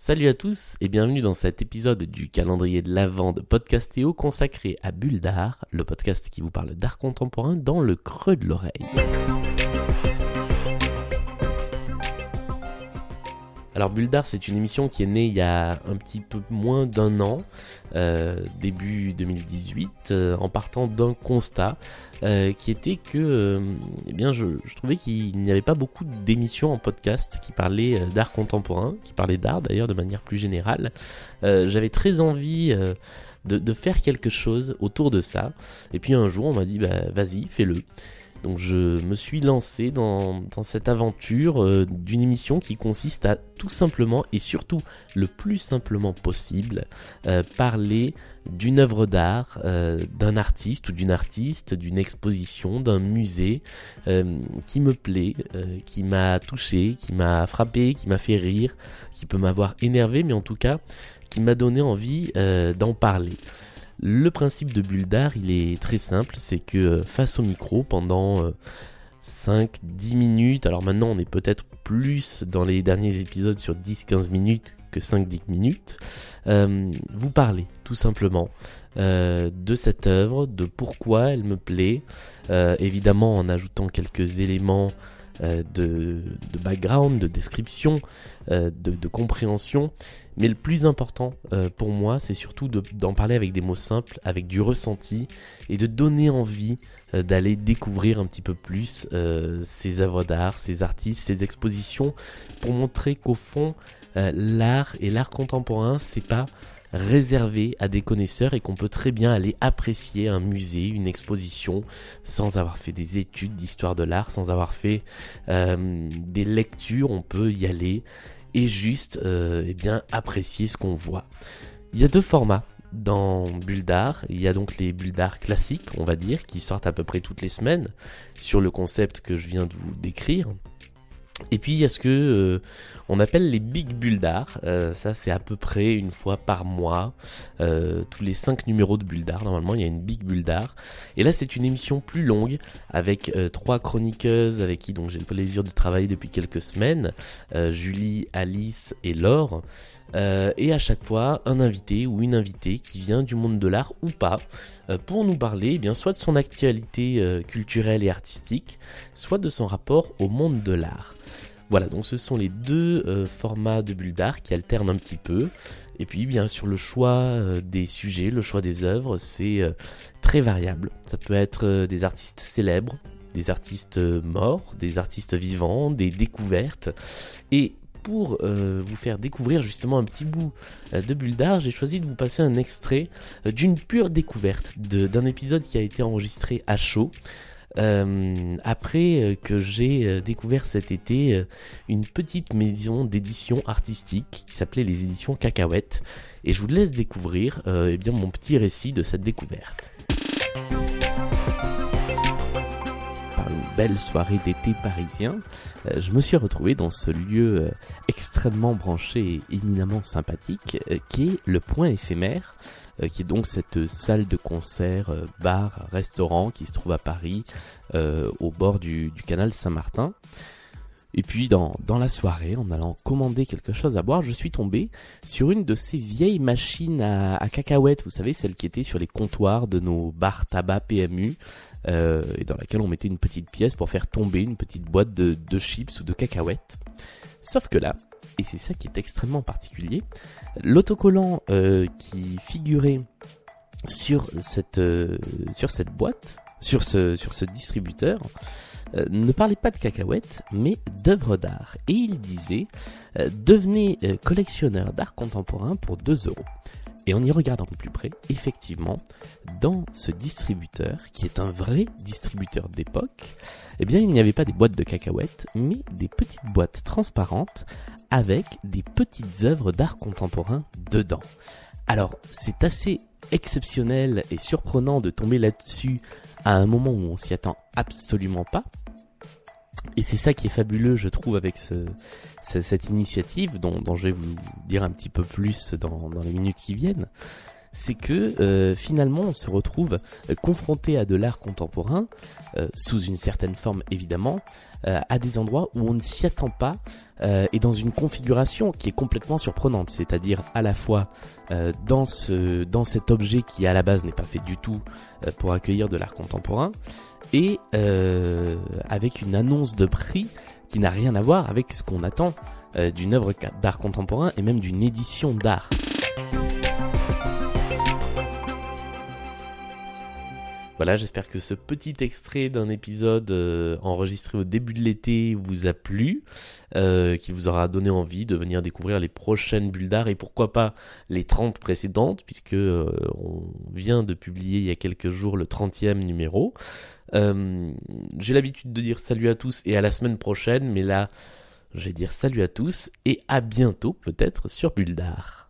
Salut à tous et bienvenue dans cet épisode du calendrier de l'Avent de Podcastéo consacré à Bulle d'Art, le podcast qui vous parle d'art contemporain dans le creux de l'oreille. Alors Bulldar, c'est une émission qui est née il y a un petit peu moins d'un an, euh, début 2018, euh, en partant d'un constat euh, qui était que, eh je, trouvais qu'il n'y avait pas beaucoup d'émissions en podcast qui parlaient d'art contemporain, qui parlaient d'art d'ailleurs de manière plus générale. J'avais très envie de, faire quelque chose autour de ça. Et puis un jour, on m'a dit, bah, vas-y, fais-le. Donc je me suis lancé dans, cette aventure euh, d'une émission qui consiste à tout simplement et surtout le plus simplement possible euh, parler d'une œuvre d'art, euh, d'un artiste ou d'une artiste, d'une exposition, d'un musée qui me plaît, qui m'a touché, qui m'a frappé, qui m'a fait rire, qui peut m'avoir énervé, mais en tout cas qui m'a donné envie d'en parler. Le principe de Bulle d'art, il est très simple, c'est que euh, face au micro, pendant 5-10 euh, minutes, alors maintenant on est peut-être plus dans les derniers épisodes sur 10-15 minutes que 5-10 minutes, euh, vous parlez tout simplement de cette œuvre, de pourquoi elle me plaît, évidemment en ajoutant quelques éléments euh, de, background, de description, euh, de, compréhension. Mais le plus important euh, pour moi, c'est surtout d'en parler avec des mots simples, avec du ressenti, et de donner envie d'aller découvrir un petit peu plus ces œuvres d'art, ces artistes, ces expositions, pour montrer qu'au fond, l'art et l'art contemporain, c'est pas réservé à des connaisseurs et qu'on peut très bien aller apprécier un musée, une exposition, sans avoir fait des études d'histoire de l'art, sans avoir fait euh, des lectures, on peut y aller et juste euh, eh bien apprécier ce qu'on voit. Il y a deux formats dans Bulle d'art. Il y a donc les bulles d'art classiques, on va dire, qui sortent à peu près toutes les semaines sur le concept que je viens de vous décrire. Et puis il y a ce que euh, on appelle les big bulles d'art. Euh, ça c'est à peu près une fois par mois, euh, tous les 5 numéros de bulles d'art. Normalement il y a une big bulle d'art. Et là c'est une émission plus longue avec trois chroniqueuses avec qui donc j'ai le plaisir de travailler depuis quelques semaines, Julie, Alice et Laure. et à chaque fois un invité ou une invitée qui vient du monde de l'art ou pas pour nous parler eh bien soit de son actualité culturelle et artistique, soit de son rapport au monde de l'art. Voilà, donc ce sont les deux euh, formats de bulles d'art qui alternent un petit peu. Et puis bien sûr le choix euh, des sujets, le choix des œuvres, c'est euh, très variable. Ça peut être des artistes célèbres, des artistes morts, des artistes vivants, des découvertes. Et pour vous faire découvrir justement un petit bout de bulle d'art, j'ai choisi de vous passer un extrait d'une pure découverte d'un épisode qui a été enregistré à chaud. Euh, après euh, que j'ai euh, découvert cet été une petite maison d'édition artistique qui s'appelait les éditions Cacahuètes et je vous laisse découvrir eh mon petit récit de cette découverte. Belle soirée d'été parisien, je me suis retrouvé dans ce lieu extrêmement branché et éminemment sympathique qui est le point éphémère euh, qui est donc cette salle de concert, euh, bar, restaurant qui se trouve à Paris, euh, au bord du, canal Saint-Martin. Et puis dans, dans, la soirée, en allant commander quelque chose à boire, je suis tombé sur une de ces vieilles machines à, cacahuètes, vous savez, celles qui étaient sur les comptoirs de nos bars tabac PMU, et dans laquelle on mettait une petite pièce pour faire tomber une petite boîte de, de chips ou de cacahuètes. Sauf que là, et c'est ça qui est extrêmement particulier, l'autocollant euh, qui figurait sur cette, euh, sur cette boîte, sur ce, distributeur, euh, ne parlait pas de cacahuètes, mais d'œuvres d'art. Et il disait, devenez collectionneur d'art contemporain pour 2 euros. Et en y regardant de plus près, effectivement, dans ce distributeur, qui est un vrai distributeur d'époque, eh bien, il n'y avait pas des boîtes de cacahuètes, mais des petites boîtes transparentes avec des petites œuvres d'art contemporain dedans. Alors, c'est assez exceptionnel et surprenant de tomber là-dessus à un moment où on s'y attend absolument pas. Et c'est ça qui est fabuleux, je trouve, avec cette initiative, dont, je vais vous dire un petit peu plus dans, les minutes qui viennent. C'est que euh, finalement on se retrouve euh, confronté à de l'art contemporain, euh, sous une certaine forme évidemment, à des endroits où on ne s'y attend pas et dans une configuration qui est complètement surprenante, c'est-à-dire à la fois dans, ce, dans cet objet qui à la base n'est pas fait du tout pour accueillir de l'art contemporain, et avec une annonce de prix qui n'a rien à voir avec ce qu'on attend d'une œuvre d'art contemporain et même d'une édition d'art. Voilà, j'espère que ce petit extrait d'un épisode euh, enregistré au début de l'été vous a plu, euh, qu'il vous aura donné envie de venir découvrir les prochaines bulles et pourquoi pas les 30 précédentes, puisque euh, on vient de publier il y a quelques jours le 30e numéro. J'ai l'habitude de dire salut à tous et à la semaine prochaine, mais là, je vais dire salut à tous et à bientôt peut-être sur Bulle d'art.